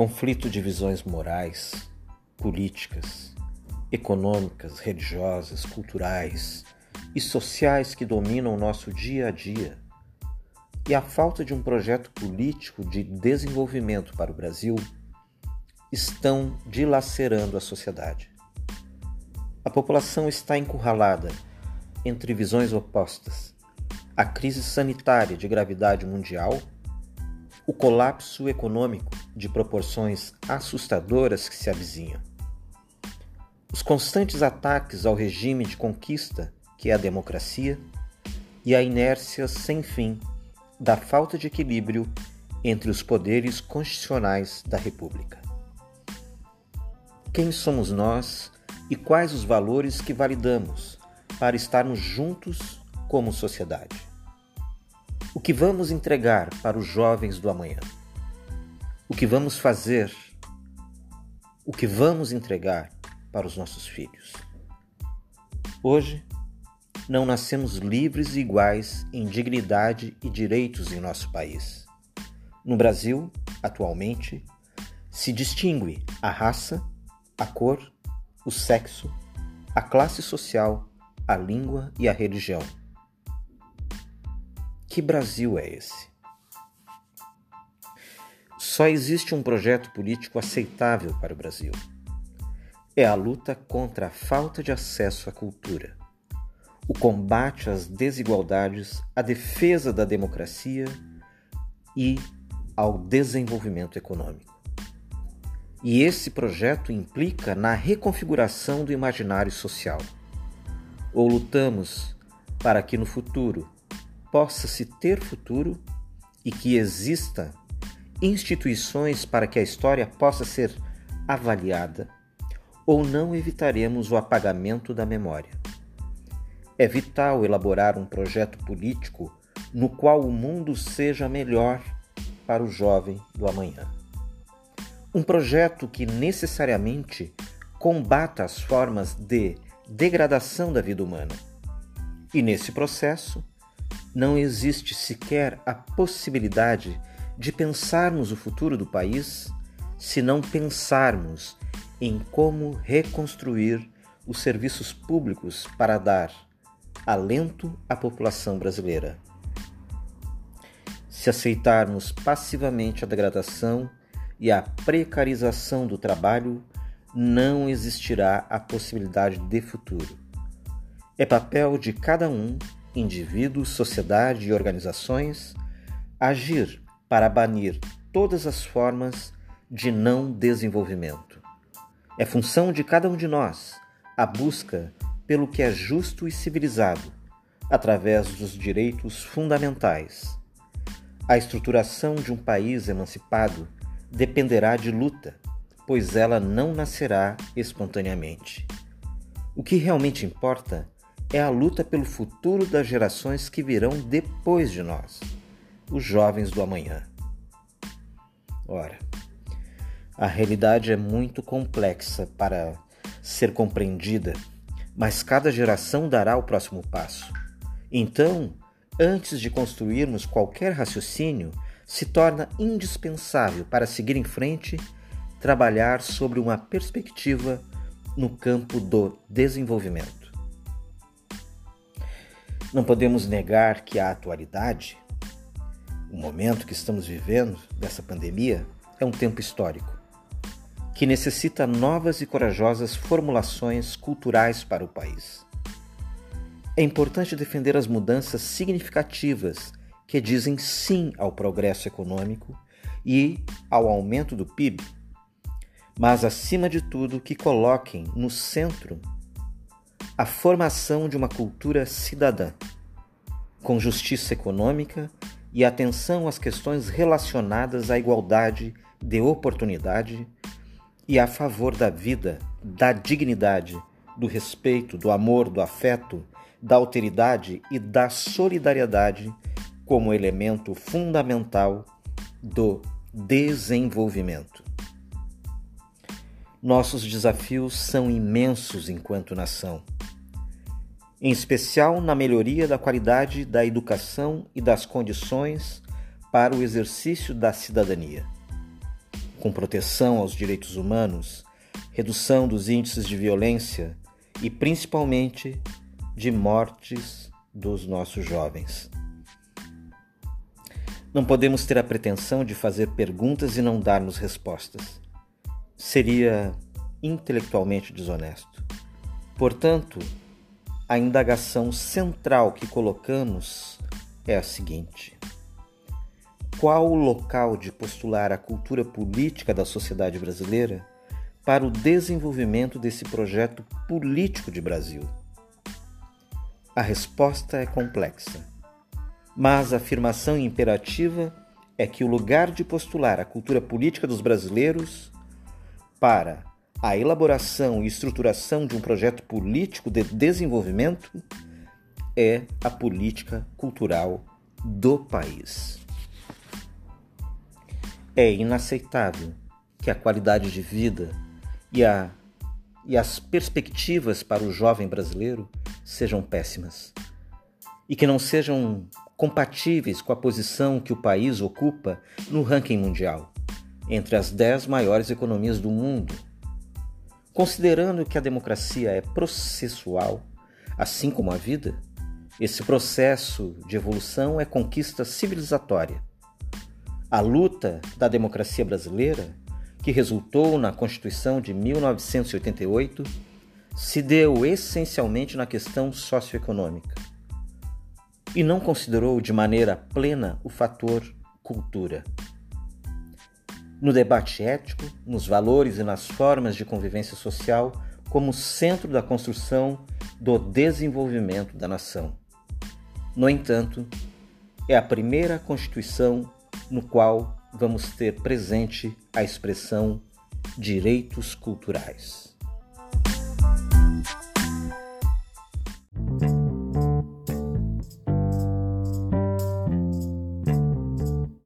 conflito de visões morais, políticas, econômicas, religiosas, culturais e sociais que dominam o nosso dia a dia, e a falta de um projeto político de desenvolvimento para o Brasil estão dilacerando a sociedade. A população está encurralada entre visões opostas: a crise sanitária de gravidade mundial, o colapso econômico de proporções assustadoras que se avizinham, os constantes ataques ao regime de conquista que é a democracia e a inércia sem fim da falta de equilíbrio entre os poderes constitucionais da República. Quem somos nós e quais os valores que validamos para estarmos juntos como sociedade? O que vamos entregar para os jovens do amanhã? O que vamos fazer? O que vamos entregar para os nossos filhos? Hoje, não nascemos livres e iguais em dignidade e direitos em nosso país. No Brasil, atualmente, se distingue a raça, a cor, o sexo, a classe social, a língua e a religião. Que Brasil é esse? Só existe um projeto político aceitável para o Brasil. É a luta contra a falta de acesso à cultura o combate às desigualdades, a defesa da democracia e ao desenvolvimento econômico. E esse projeto implica na reconfiguração do imaginário social. Ou lutamos para que no futuro possa se ter futuro e que exista instituições para que a história possa ser avaliada, ou não evitaremos o apagamento da memória. É vital elaborar um projeto político no qual o mundo seja melhor para o jovem do amanhã. Um projeto que necessariamente combata as formas de degradação da vida humana. E nesse processo, não existe sequer a possibilidade de pensarmos o futuro do país se não pensarmos em como reconstruir os serviços públicos para dar alento à população brasileira. Se aceitarmos passivamente a degradação e a precarização do trabalho, não existirá a possibilidade de futuro. É papel de cada um, indivíduo, sociedade e organizações, agir para banir todas as formas de não desenvolvimento. É função de cada um de nós a busca pelo que é justo e civilizado, através dos direitos fundamentais. A estruturação de um país emancipado dependerá de luta, pois ela não nascerá espontaneamente. O que realmente importa é a luta pelo futuro das gerações que virão depois de nós, os jovens do amanhã. Ora, a realidade é muito complexa para ser compreendida mas cada geração dará o próximo passo. Então, antes de construirmos qualquer raciocínio, se torna indispensável para seguir em frente trabalhar sobre uma perspectiva no campo do desenvolvimento. Não podemos negar que a atualidade, o momento que estamos vivendo dessa pandemia, é um tempo histórico que necessita novas e corajosas formulações culturais para o país. É importante defender as mudanças significativas que dizem sim ao progresso econômico e ao aumento do PIB, mas, acima de tudo, que coloquem no centro a formação de uma cultura cidadã, com justiça econômica e atenção às questões relacionadas à igualdade de oportunidade e a favor da vida, da dignidade, do respeito, do amor, do afeto, da alteridade e da solidariedade como elemento fundamental do desenvolvimento. Nossos desafios são imensos enquanto nação, em especial na melhoria da qualidade da educação e das condições para o exercício da cidadania com proteção aos direitos humanos, redução dos índices de violência e principalmente de mortes dos nossos jovens. Não podemos ter a pretensão de fazer perguntas e não darmos respostas. Seria intelectualmente desonesto. Portanto, a indagação central que colocamos é a seguinte: qual o local de postular a cultura política da sociedade brasileira para o desenvolvimento desse projeto político de Brasil? A resposta é complexa, mas a afirmação imperativa é que o lugar de postular a cultura política dos brasileiros para a elaboração e estruturação de um projeto político de desenvolvimento é a política cultural do país. É inaceitável que a qualidade de vida e, a, e as perspectivas para o jovem brasileiro sejam péssimas e que não sejam compatíveis com a posição que o país ocupa no ranking mundial, entre as dez maiores economias do mundo Considerando que a democracia é processual, assim como a vida, esse processo de evolução é conquista civilizatória. A luta da democracia brasileira, que resultou na Constituição de 1988, se deu essencialmente na questão socioeconômica e não considerou de maneira plena o fator cultura no debate ético, nos valores e nas formas de convivência social como centro da construção do desenvolvimento da nação. No entanto, é a primeira Constituição no qual vamos ter presente a expressão direitos culturais.